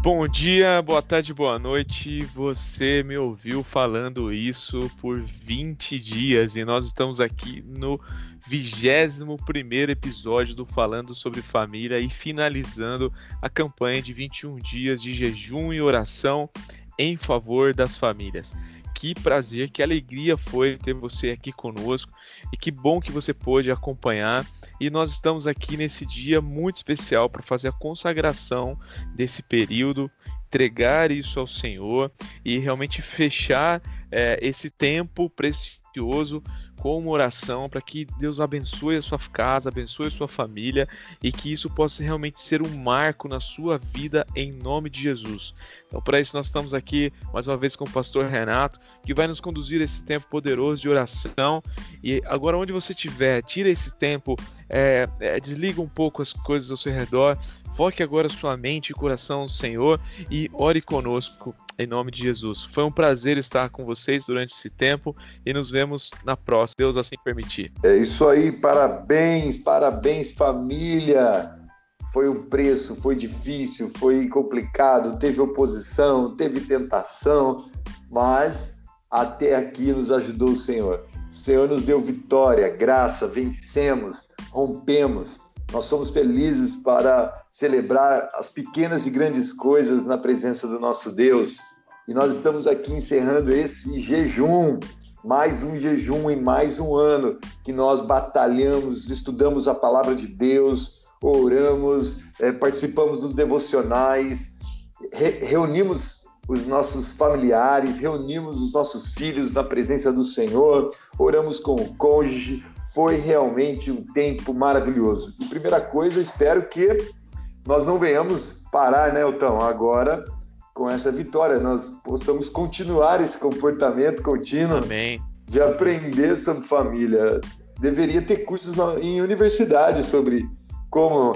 Bom dia, boa tarde, boa noite. Você me ouviu falando isso por 20 dias e nós estamos aqui no 21 episódio do Falando sobre Família e finalizando a campanha de 21 dias de jejum e oração em favor das famílias. Que prazer, que alegria foi ter você aqui conosco e que bom que você pôde acompanhar. E nós estamos aqui nesse dia muito especial para fazer a consagração desse período, entregar isso ao Senhor e realmente fechar é, esse tempo precioso com uma oração para que Deus abençoe a sua casa, abençoe a sua família e que isso possa realmente ser um marco na sua vida em nome de Jesus. Então, para isso, nós estamos aqui mais uma vez com o pastor Renato, que vai nos conduzir esse tempo poderoso de oração. E agora, onde você estiver, tira esse tempo, é, é, desliga um pouco as coisas ao seu redor, foque agora sua mente e coração no Senhor e ore conosco em nome de Jesus. Foi um prazer estar com vocês durante esse tempo e nos vemos na próxima, Deus assim permitir. É isso aí, parabéns, parabéns família. Foi um preço, foi difícil, foi complicado, teve oposição, teve tentação, mas até aqui nos ajudou o Senhor. O Senhor nos deu vitória, graça, vencemos, rompemos. Nós somos felizes para celebrar as pequenas e grandes coisas na presença do nosso Deus. E nós estamos aqui encerrando esse jejum, mais um jejum em mais um ano que nós batalhamos, estudamos a palavra de Deus, oramos, é, participamos dos devocionais, re reunimos os nossos familiares, reunimos os nossos filhos na presença do Senhor, oramos com o cônjuge. Foi realmente um tempo maravilhoso. E primeira coisa, espero que nós não venhamos parar, né, Elton? Agora com essa vitória, nós possamos continuar esse comportamento contínuo Amém. de aprender sobre família. Deveria ter cursos na, em universidade sobre como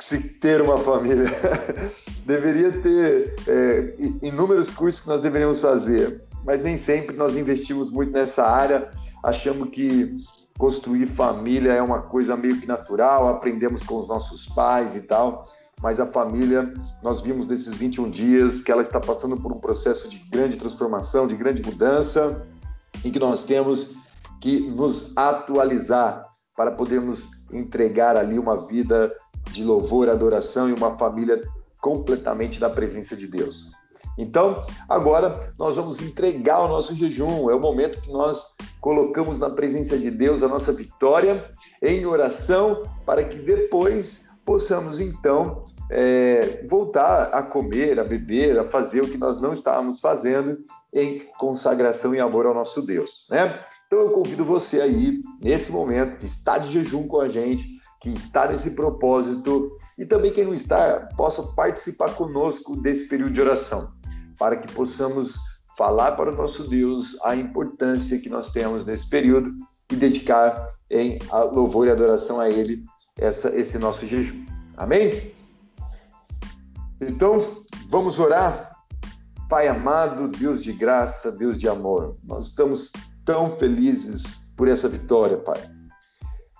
se ter uma família. Deveria ter é, inúmeros cursos que nós deveríamos fazer, mas nem sempre nós investimos muito nessa área. Achamos que construir família é uma coisa meio que natural, aprendemos com os nossos pais e tal mas a família, nós vimos nesses 21 dias que ela está passando por um processo de grande transformação, de grande mudança, em que nós temos que nos atualizar para podermos entregar ali uma vida de louvor, adoração e uma família completamente na presença de Deus. Então, agora nós vamos entregar o nosso jejum. É o momento que nós colocamos na presença de Deus a nossa vitória em oração, para que depois possamos então é, voltar a comer, a beber, a fazer o que nós não estávamos fazendo em consagração e amor ao nosso Deus, né? Então eu convido você aí, nesse momento, que está de jejum com a gente, que está nesse propósito, e também quem não está, possa participar conosco desse período de oração, para que possamos falar para o nosso Deus a importância que nós temos nesse período e dedicar em louvor e adoração a Ele essa, esse nosso jejum. Amém? Então, vamos orar? Pai amado, Deus de graça, Deus de amor, nós estamos tão felizes por essa vitória, Pai.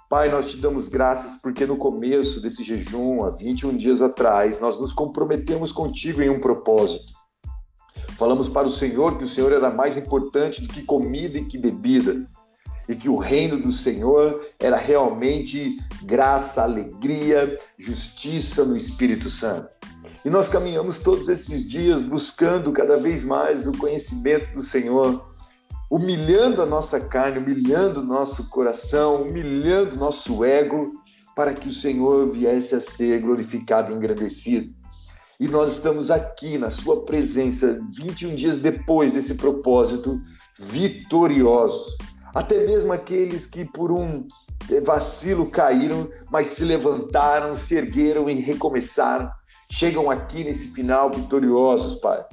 Pai, nós te damos graças porque no começo desse jejum, há 21 dias atrás, nós nos comprometemos contigo em um propósito. Falamos para o Senhor que o Senhor era mais importante do que comida e que bebida, e que o reino do Senhor era realmente graça, alegria, justiça no Espírito Santo. E nós caminhamos todos esses dias buscando cada vez mais o conhecimento do Senhor, humilhando a nossa carne, humilhando o nosso coração, humilhando o nosso ego, para que o Senhor viesse a ser glorificado e engrandecido. E nós estamos aqui na Sua presença, 21 dias depois desse propósito, vitoriosos. Até mesmo aqueles que por um vacilo caíram, mas se levantaram, se ergueram e recomeçaram chegam aqui nesse final vitoriosos, Pai.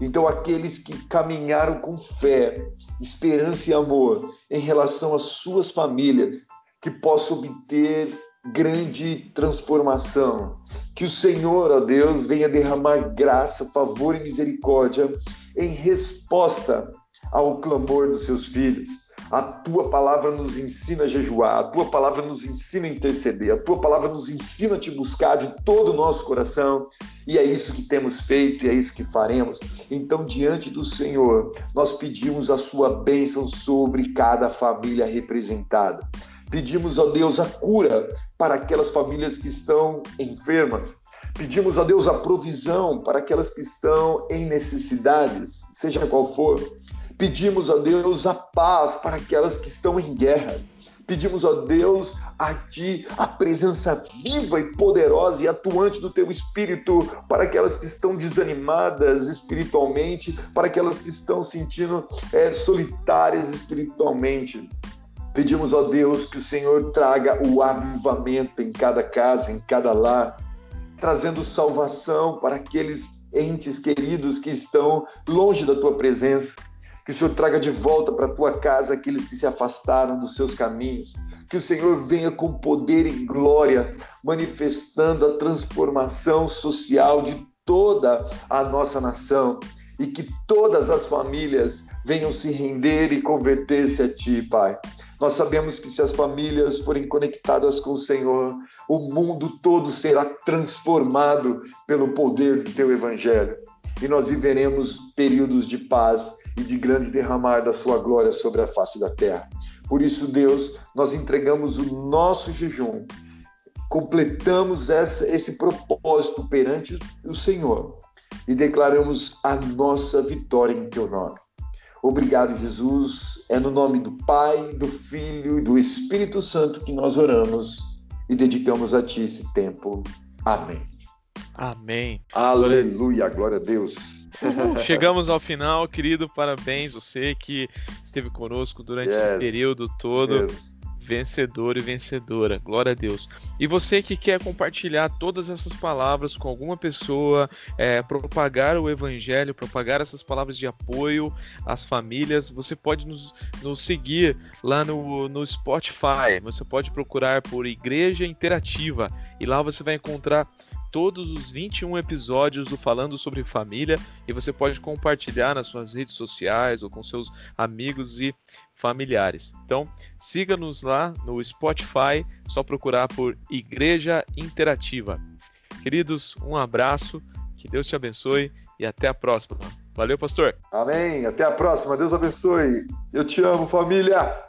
Então, aqueles que caminharam com fé, esperança e amor em relação às suas famílias, que possam obter grande transformação. Que o Senhor, ó Deus, venha derramar graça, favor e misericórdia em resposta ao clamor dos seus filhos. A tua palavra nos ensina a jejuar, a tua palavra nos ensina a interceder, a tua palavra nos ensina a te buscar de todo o nosso coração. E é isso que temos feito e é isso que faremos. Então, diante do Senhor, nós pedimos a sua bênção sobre cada família representada. Pedimos a Deus a cura para aquelas famílias que estão enfermas. Pedimos a Deus a provisão para aquelas que estão em necessidades, seja qual for. Pedimos a Deus a paz para aquelas que estão em guerra. Pedimos a Deus, a Ti, a presença viva e poderosa e atuante do Teu Espírito para aquelas que estão desanimadas espiritualmente, para aquelas que estão sentindo é, solitárias espiritualmente. Pedimos a Deus que o Senhor traga o avivamento em cada casa, em cada lar, trazendo salvação para aqueles entes queridos que estão longe da Tua presença que o Senhor traga de volta para a tua casa aqueles que se afastaram dos seus caminhos. Que o Senhor venha com poder e glória, manifestando a transformação social de toda a nossa nação e que todas as famílias venham se render e converter-se a Ti, Pai. Nós sabemos que se as famílias forem conectadas com o Senhor, o mundo todo será transformado pelo poder do Teu Evangelho. E nós viveremos períodos de paz e de grande derramar da sua glória sobre a face da terra. Por isso, Deus, nós entregamos o nosso jejum, completamos essa, esse propósito perante o Senhor e declaramos a nossa vitória em teu nome. Obrigado, Jesus. É no nome do Pai, do Filho e do Espírito Santo que nós oramos e dedicamos a Ti esse tempo. Amém. Amém. Aleluia, glória a Deus. Chegamos ao final, querido. Parabéns, você que esteve conosco durante yes. esse período todo. Yes. Vencedor e vencedora, glória a Deus. E você que quer compartilhar todas essas palavras com alguma pessoa, é, propagar o evangelho, propagar essas palavras de apoio às famílias, você pode nos, nos seguir lá no, no Spotify. Você pode procurar por Igreja Interativa e lá você vai encontrar todos os 21 episódios do Falando sobre Família e você pode compartilhar nas suas redes sociais ou com seus amigos e familiares. Então, siga-nos lá no Spotify, só procurar por Igreja Interativa. Queridos, um abraço, que Deus te abençoe e até a próxima. Valeu, pastor. Amém. Até a próxima. Deus abençoe. Eu te amo, família.